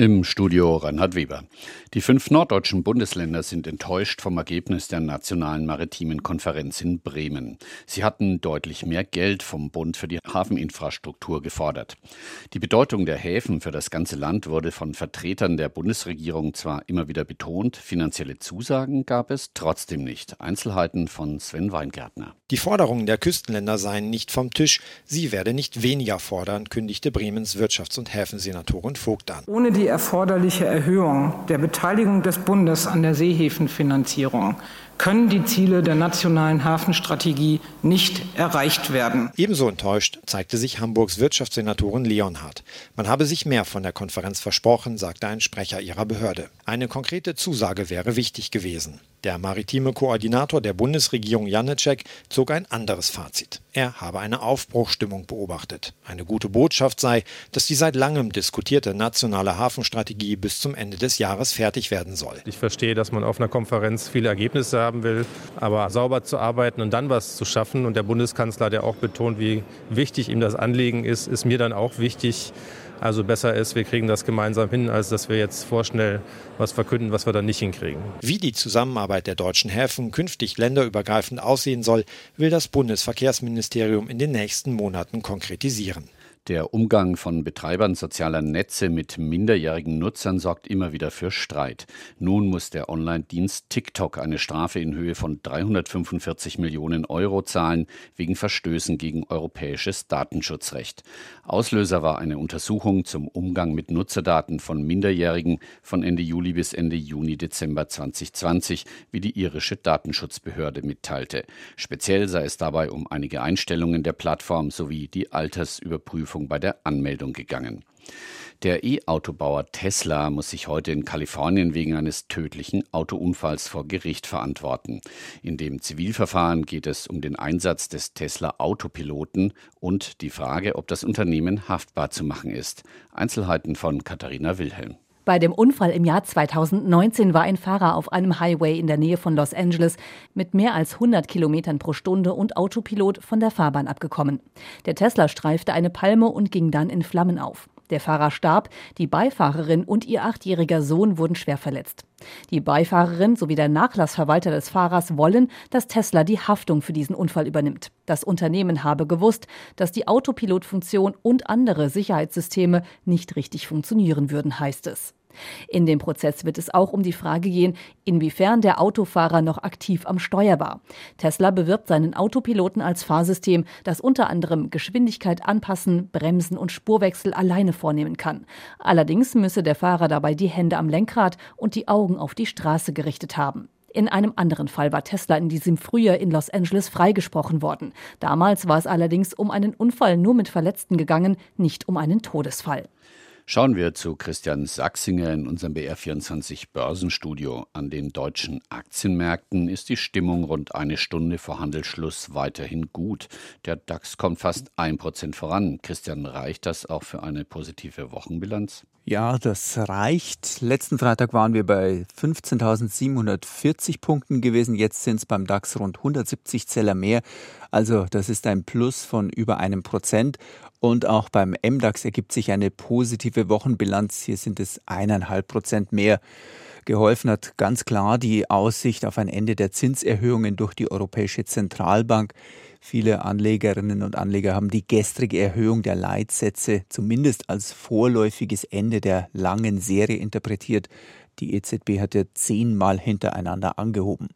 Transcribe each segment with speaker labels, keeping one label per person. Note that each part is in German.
Speaker 1: Im Studio Reinhard Weber. Die fünf norddeutschen Bundesländer sind enttäuscht vom Ergebnis der Nationalen Maritimen Konferenz in Bremen. Sie hatten deutlich mehr Geld vom Bund für die Hafeninfrastruktur gefordert. Die Bedeutung der Häfen für das ganze Land wurde von Vertretern der Bundesregierung zwar immer wieder betont, finanzielle Zusagen gab es trotzdem nicht. Einzelheiten von Sven Weingärtner.
Speaker 2: Die Forderungen der Küstenländer seien nicht vom Tisch. Sie werde nicht weniger fordern, kündigte Bremens Wirtschafts- und Häfensenatorin Vogt an.
Speaker 3: Ohne die erforderliche Erhöhung der Beteiligung des Bundes an der Seehäfenfinanzierung können die Ziele der nationalen Hafenstrategie nicht erreicht werden.
Speaker 2: Ebenso enttäuscht zeigte sich Hamburgs Wirtschaftssenatorin Leonhardt. Man habe sich mehr von der Konferenz versprochen, sagte ein Sprecher ihrer Behörde. Eine konkrete Zusage wäre wichtig gewesen. Der maritime Koordinator der Bundesregierung Janecek zog ein anderes Fazit. Er habe eine Aufbruchstimmung beobachtet. Eine gute Botschaft sei, dass die seit langem diskutierte nationale Hafenstrategie bis zum Ende des Jahres fertig werden soll.
Speaker 4: Ich verstehe, dass man auf einer Konferenz viele Ergebnisse haben will, aber sauber zu arbeiten und dann was zu schaffen. Und der Bundeskanzler, der auch betont, wie wichtig ihm das Anliegen ist, ist mir dann auch wichtig. Also besser ist, wir kriegen das gemeinsam hin, als dass wir jetzt vorschnell was verkünden, was wir dann nicht hinkriegen.
Speaker 2: Wie die Zusammenarbeit der deutschen Häfen künftig länderübergreifend aussehen soll, will das Bundesverkehrsministerium in den nächsten Monaten konkretisieren.
Speaker 1: Der Umgang von Betreibern sozialer Netze mit minderjährigen Nutzern sorgt immer wieder für Streit. Nun muss der Online-Dienst TikTok eine Strafe in Höhe von 345 Millionen Euro zahlen wegen Verstößen gegen europäisches Datenschutzrecht. Auslöser war eine Untersuchung zum Umgang mit Nutzerdaten von Minderjährigen von Ende Juli bis Ende Juni Dezember 2020, wie die irische Datenschutzbehörde mitteilte. Speziell sei es dabei um einige Einstellungen der Plattform sowie die Altersüberprüfung Prüfung bei der Anmeldung gegangen. Der E-Autobauer Tesla muss sich heute in Kalifornien wegen eines tödlichen Autounfalls vor Gericht verantworten. In dem Zivilverfahren geht es um den Einsatz des Tesla Autopiloten und die Frage, ob das Unternehmen haftbar zu machen ist. Einzelheiten von Katharina Wilhelm.
Speaker 5: Bei dem Unfall im Jahr 2019 war ein Fahrer auf einem Highway in der Nähe von Los Angeles mit mehr als 100 Kilometern pro Stunde und Autopilot von der Fahrbahn abgekommen. Der Tesla streifte eine Palme und ging dann in Flammen auf. Der Fahrer starb, die Beifahrerin und ihr achtjähriger Sohn wurden schwer verletzt. Die Beifahrerin sowie der Nachlassverwalter des Fahrers wollen, dass Tesla die Haftung für diesen Unfall übernimmt. Das Unternehmen habe gewusst, dass die Autopilotfunktion und andere Sicherheitssysteme nicht richtig funktionieren würden, heißt es. In dem Prozess wird es auch um die Frage gehen, inwiefern der Autofahrer noch aktiv am Steuer war. Tesla bewirbt seinen Autopiloten als Fahrsystem, das unter anderem Geschwindigkeit anpassen, Bremsen und Spurwechsel alleine vornehmen kann. Allerdings müsse der Fahrer dabei die Hände am Lenkrad und die Augen auf die Straße gerichtet haben. In einem anderen Fall war Tesla in diesem Frühjahr in Los Angeles freigesprochen worden. Damals war es allerdings um einen Unfall nur mit Verletzten gegangen, nicht um einen Todesfall.
Speaker 1: Schauen wir zu Christian Sachsinger in unserem BR24 Börsenstudio. An den deutschen Aktienmärkten ist die Stimmung rund eine Stunde vor Handelsschluss weiterhin gut. Der DAX kommt fast ein Prozent voran. Christian, reicht das auch für eine positive Wochenbilanz?
Speaker 6: Ja, das reicht. Letzten Freitag waren wir bei 15.740 Punkten gewesen. Jetzt sind es beim DAX rund 170 Zeller mehr. Also das ist ein Plus von über einem Prozent. Und auch beim MDAX ergibt sich eine positive Wochenbilanz. Hier sind es eineinhalb Prozent mehr. Geholfen hat ganz klar die Aussicht auf ein Ende der Zinserhöhungen durch die Europäische Zentralbank. Viele Anlegerinnen und Anleger haben die gestrige Erhöhung der Leitsätze zumindest als vorläufiges Ende der langen Serie interpretiert. Die EZB hat ja zehnmal hintereinander angehoben.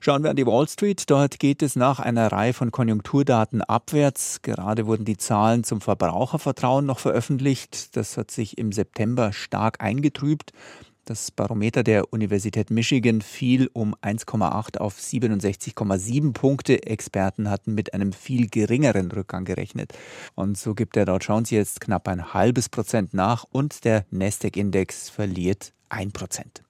Speaker 6: Schauen wir an die Wall Street. Dort geht es nach einer Reihe von Konjunkturdaten abwärts. Gerade wurden die Zahlen zum Verbrauchervertrauen noch veröffentlicht. Das hat sich im September stark eingetrübt. Das Barometer der Universität Michigan fiel um 1,8 auf 67,7 Punkte. Experten hatten mit einem viel geringeren Rückgang gerechnet. Und so gibt der Dow Jones jetzt knapp ein halbes Prozent nach und der Nasdaq-Index verliert 1 Prozent.